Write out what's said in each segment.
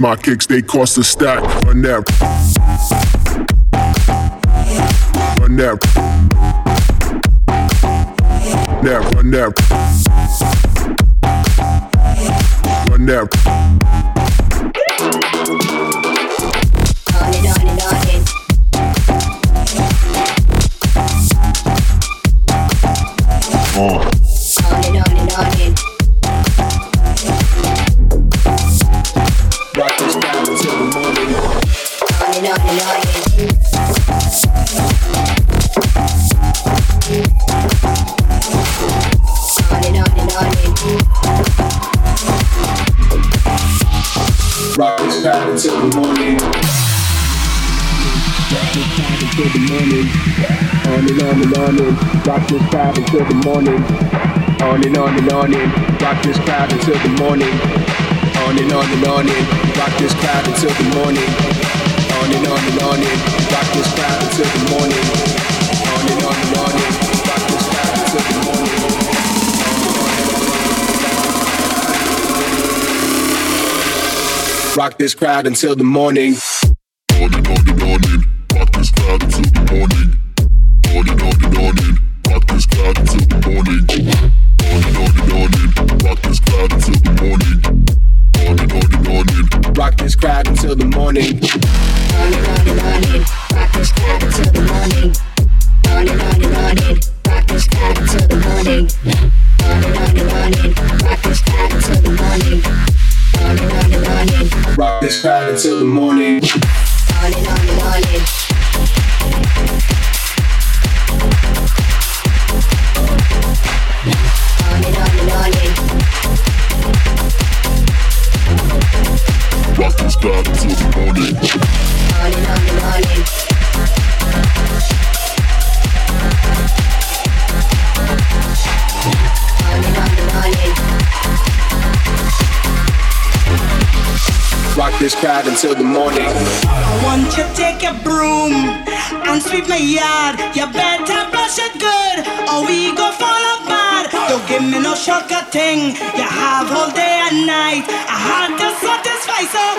my kicks, they cost a stack. Run that. Run that. That, run that. Rock this crowd until the morning. On and on and on and rock this crowd until the morning. On and on and on and rock this crowd until the morning. On and on and on and rock this crowd until the morning. On and on and on and rock this crowd until the morning. Rock this crowd until the morning. Until the morning. I want you to take a broom and sweep my yard. You better brush it good, or we go fall apart. Don't give me no shortcut thing. You have all day and night. I had to satisfy, so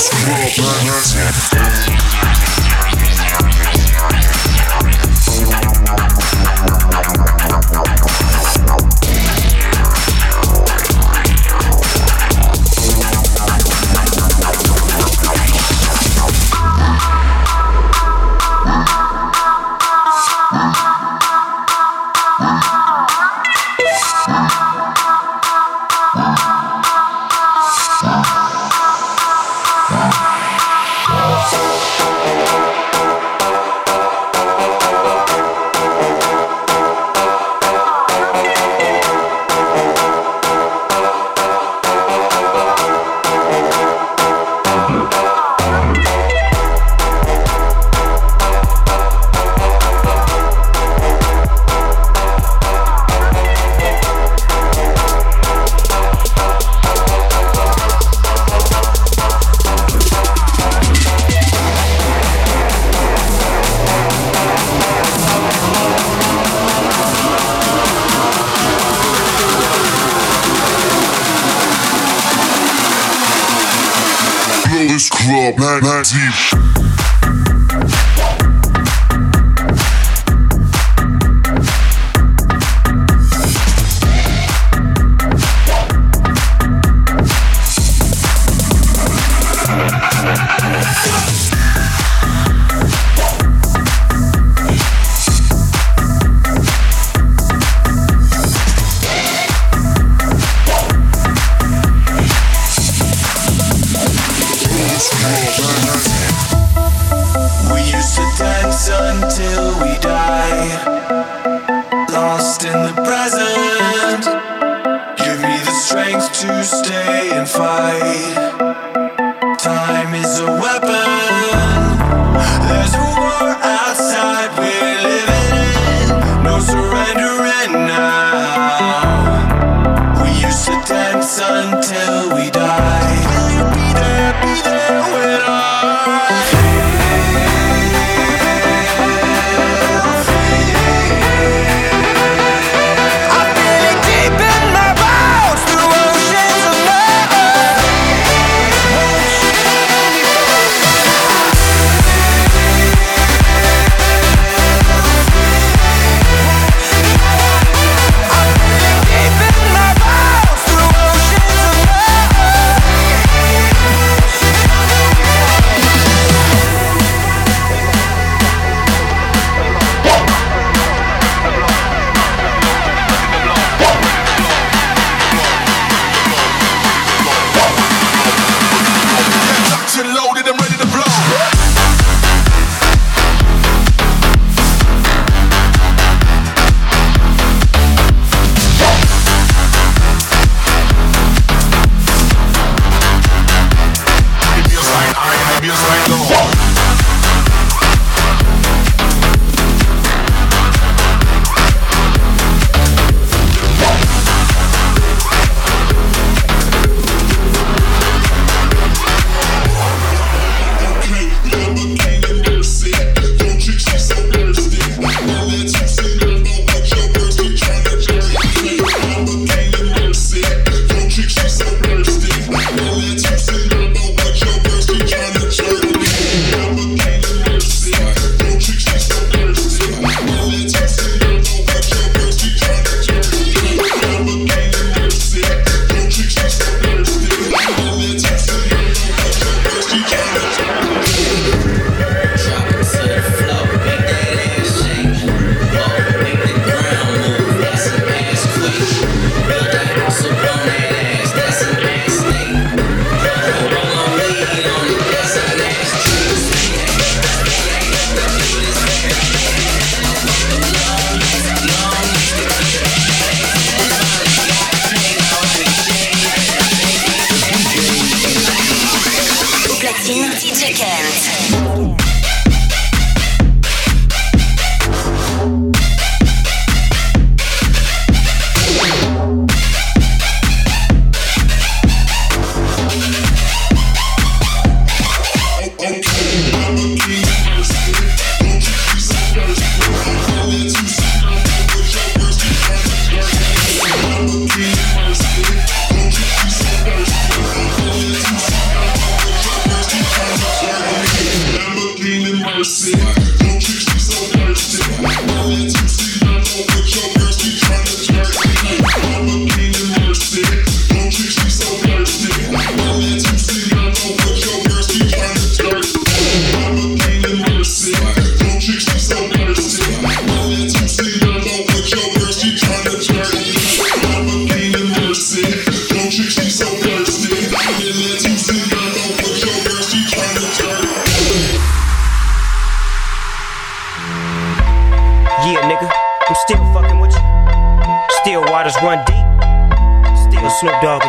World Planet. to stay and fight.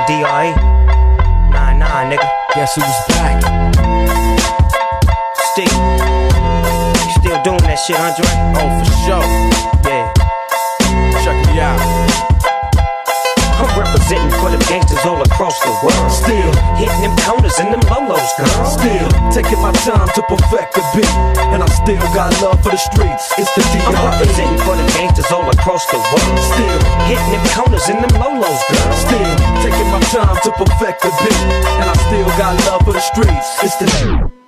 And D.R.E. Nah, nah, nigga. Guess who's back? Steve. Still doing that shit, Andre? Oh, for sure. Yeah. Check me out. I'm representing for the gangsters all across the world. Still hitting them corners and them lolos, girl. Still taking my time to perfect the beat, and I still got love for the streets. It's the D.R.E. I'm representing for the gangsters all across the world. Still hitting them corners and them lolos, girl. Still time to perfect the beat, and I still got love for the streets. It's the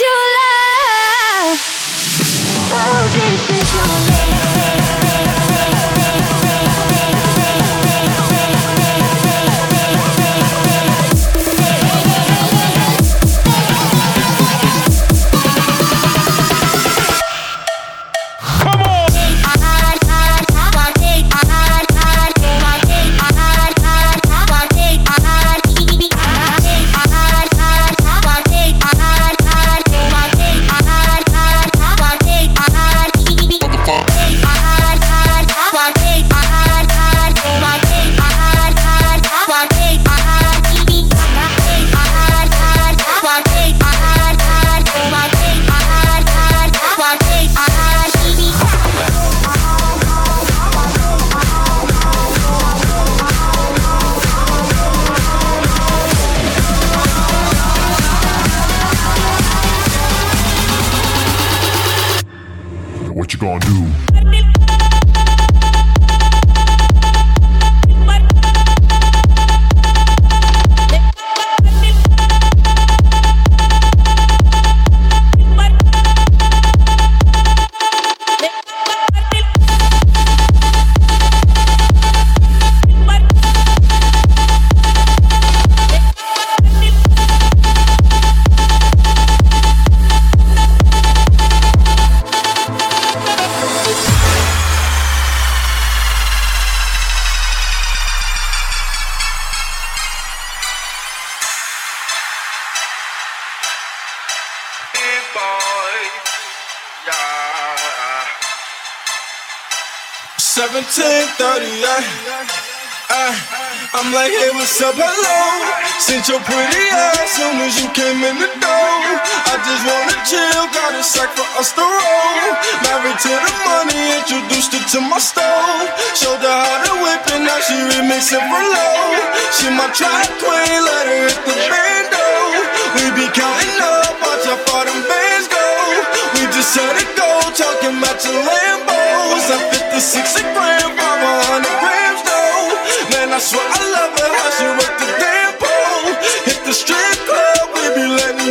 you love 1738. I, I'm like, hey, what's up? Hello. Since your pretty ass soon as you came in the door. I just wanna chill, got a sack for us to roll. Married to the money, introduced her to my stove. Showed her how to whip and now she remixing for low. She my trap queen, let her hit the bando. We be counting up, watch out for them bands set it go, talking about your Lambos. I'm 56 a gram, 500 grams though. Man, I swear I love her, how she work the damn pole. Hit the strip club, we be letting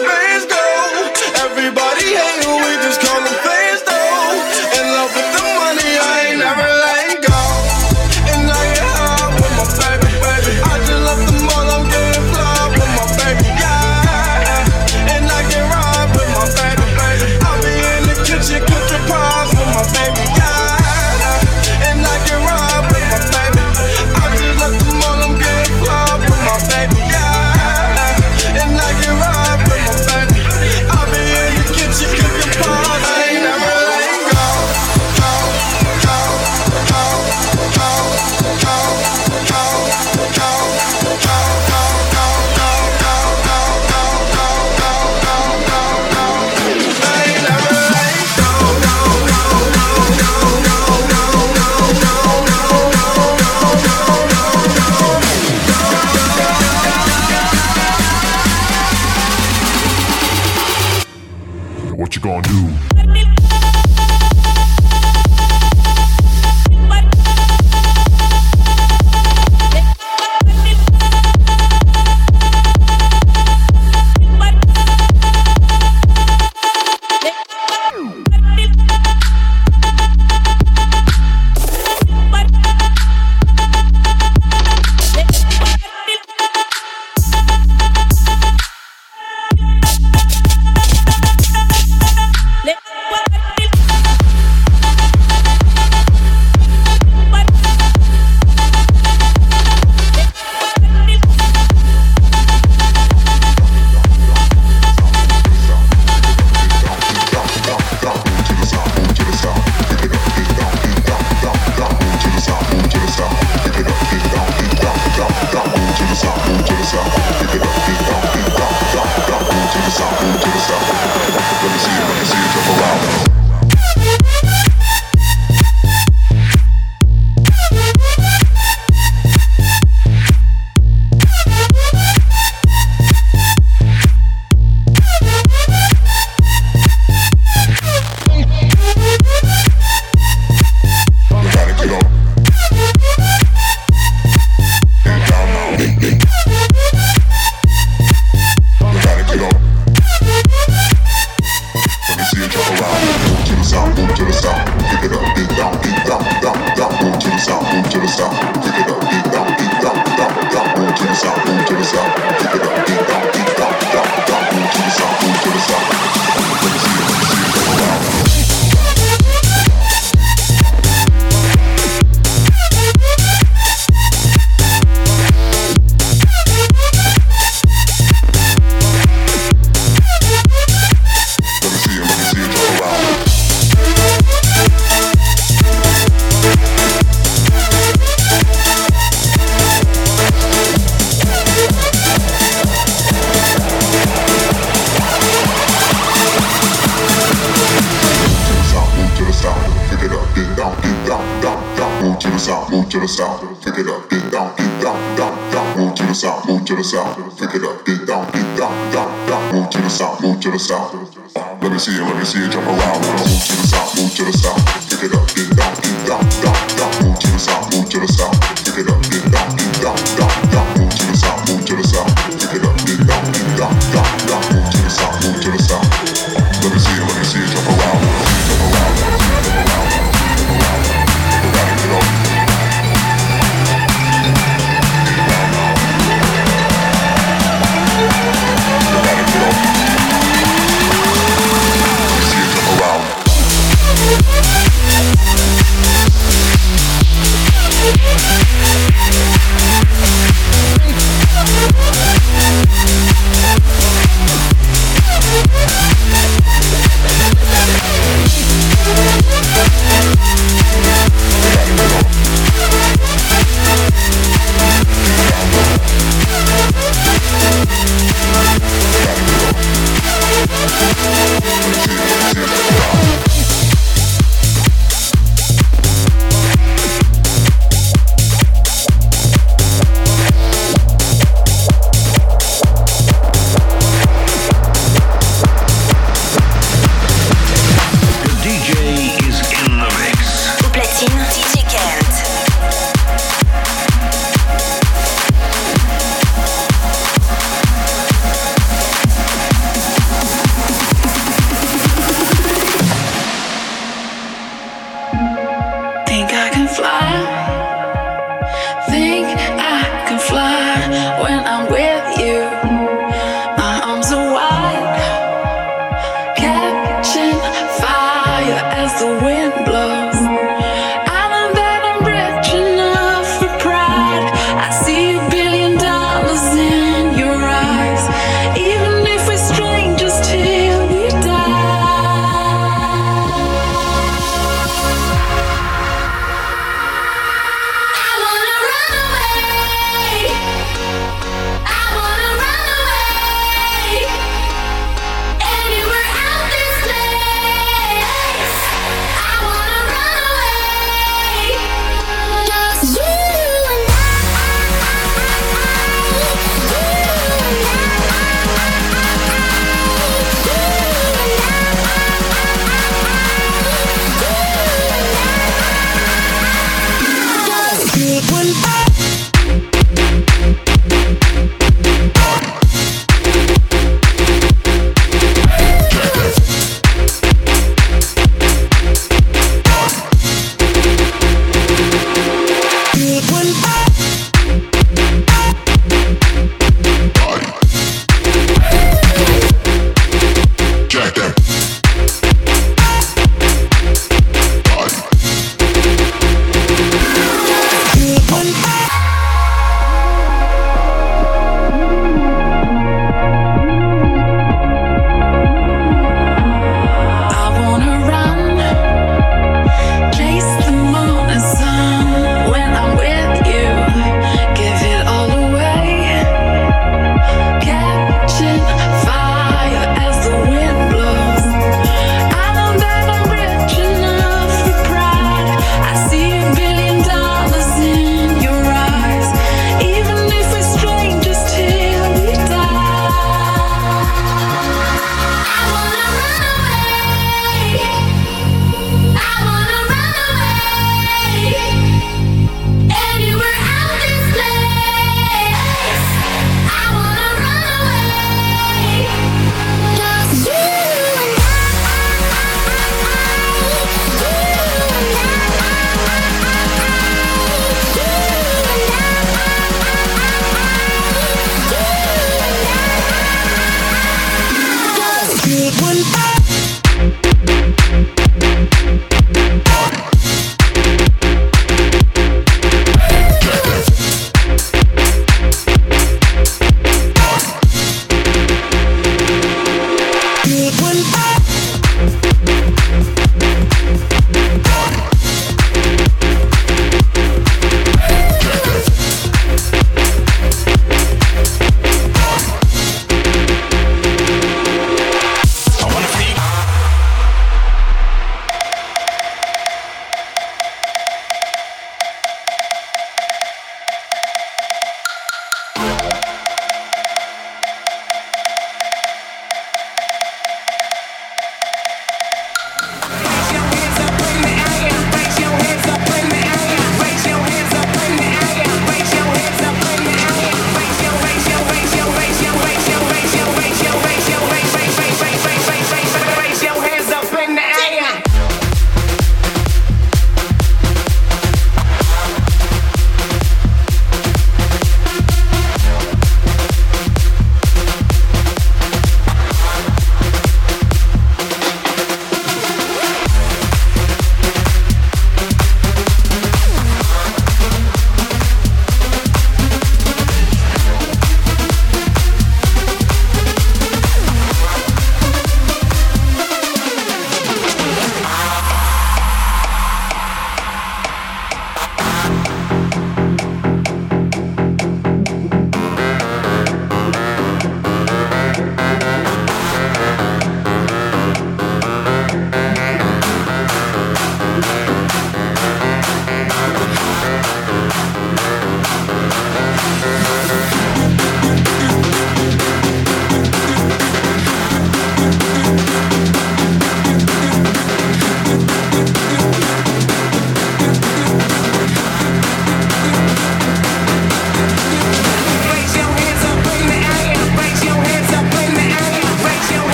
south, pick it up, dig down, dig down, down, down, move to the south, move to the south.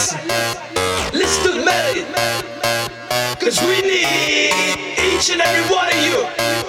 Listen Let's do melody. Cause we need each and every one of you.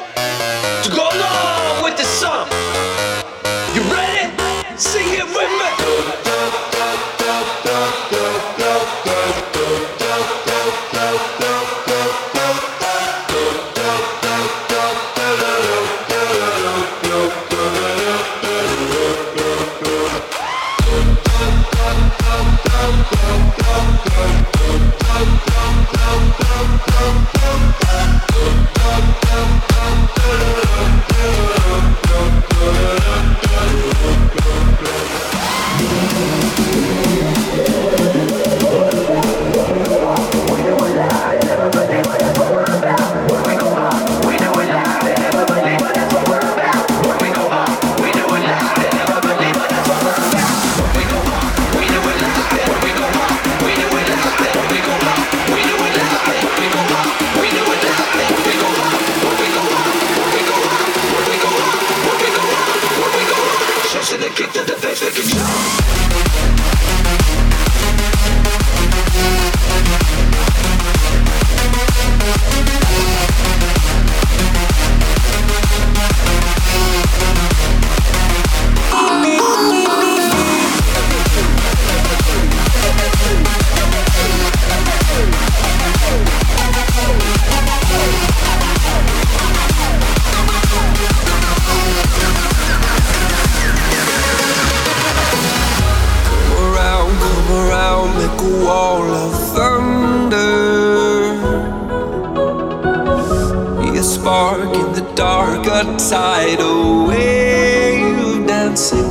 like a wall of thunder. Be a spark in the dark, a tidal wave dancing.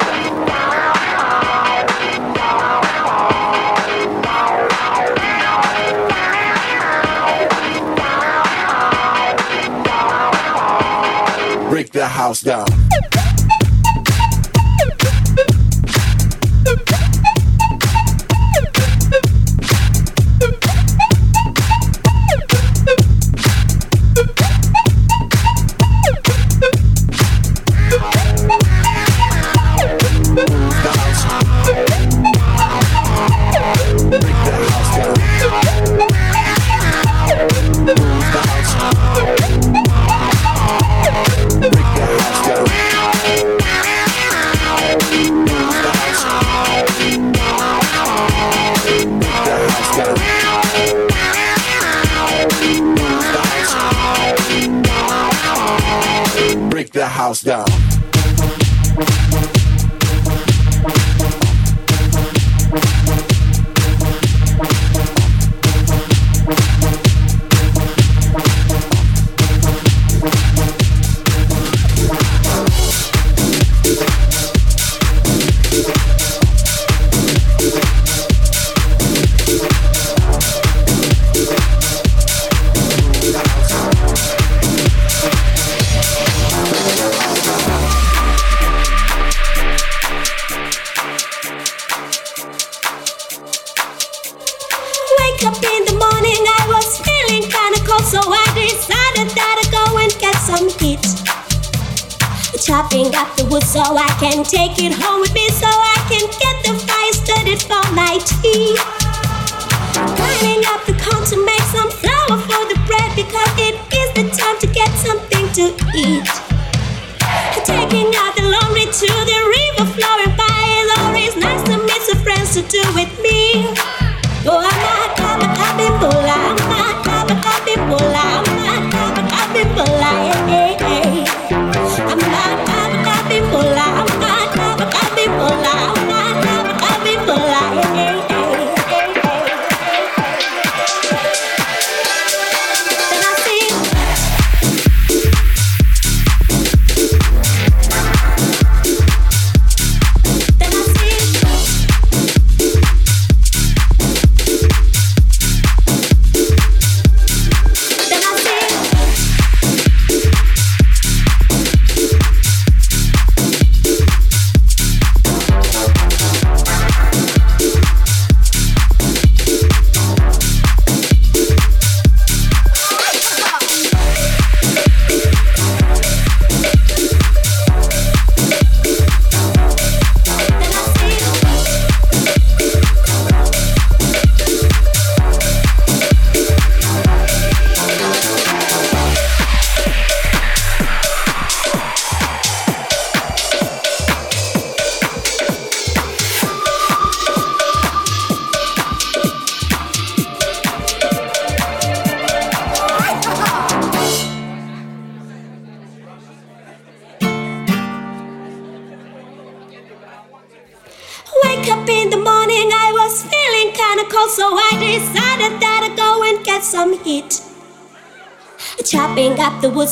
the house down.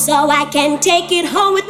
So I can take it home with